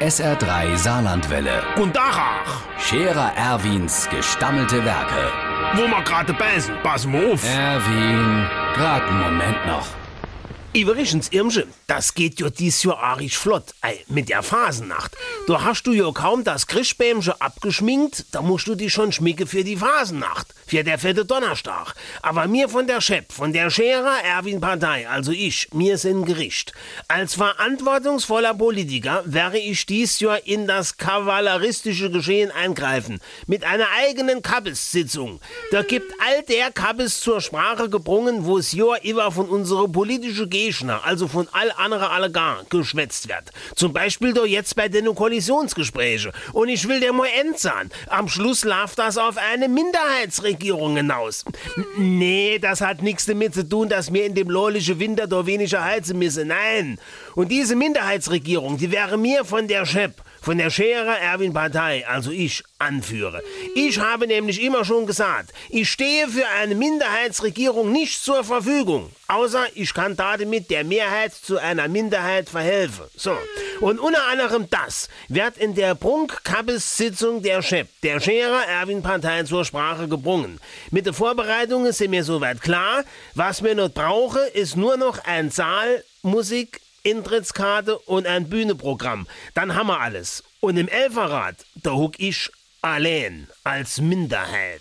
SR3 Saarlandwelle. Und Dachach, Scherer Erwins gestammelte Werke. wo wir gerade beißen, pass mal auf. Erwin, grad einen Moment noch. Übrigens, Irmsche, das geht ja dies Jahr arisch flott, ey, mit der Phasennacht. Da hast du ja kaum das Christbämchen abgeschminkt, da musst du dich schon schminken für die Phasennacht, für der fette Donnerstag. Aber mir von der Schepp, von der Scherer Erwin Partei, also ich, mir sind Gericht. Als verantwortungsvoller Politiker wäre ich dies Jahr in das kavalleristische Geschehen eingreifen, mit einer eigenen Kabbes-Sitzung. Da gibt all der Kabbes zur Sprache gebrungen, wo es Jahr über von unserer politischen Gegner, also von all anderen alle gar, geschwätzt wird. Zum Beispiel doch jetzt bei den Koalitionsgesprächen. Und ich will dir mal entsagen, am Schluss läuft das auf eine Minderheitsregierung hinaus. Nee, das hat nichts damit zu tun, dass wir in dem lohlichen Winter da weniger heizen müssen. Nein. Und diese Minderheitsregierung, die wäre mir von der Chef, von der Scherer Erwin Partei, also ich, anführe. Ich habe nämlich immer schon gesagt, ich stehe für eine Minderheitsregierung nicht zur Verfügung, außer ich kann damit der Mehrheit zu einer Minderheit verhelfen. So. Und unter anderem das wird in der Prunk-Kabbes-Sitzung der Chef, der Scherer Erwin Partei zur Sprache gebrungen. Mit den Vorbereitungen sind mir soweit klar. Was wir noch brauchen, ist nur noch ein Saal, Musik, Intrittskarte und ein Bühneprogramm. Dann haben wir alles. Und im Elferrad, da huck ich allein als Minderheit.